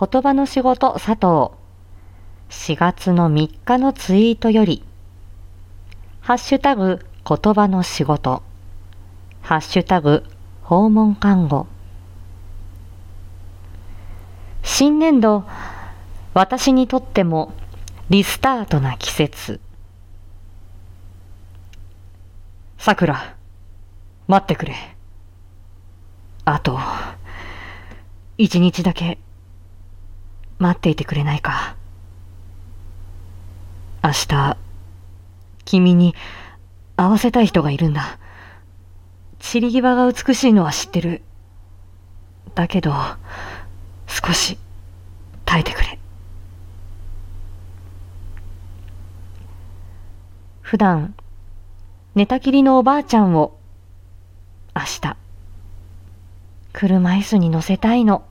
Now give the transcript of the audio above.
言葉の仕事佐藤。4月の3日のツイートより、ハッシュタグ言葉の仕事、ハッシュタグ訪問看護。新年度、私にとってもリスタートな季節。さくら、待ってくれ。あと、一日だけ、待っていてくれないか。明日、君に会わせたい人がいるんだ。散り際が美しいのは知ってる。だけど、少し耐えてくれ。普段、寝たきりのおばあちゃんを、明日、車椅子に乗せたいの。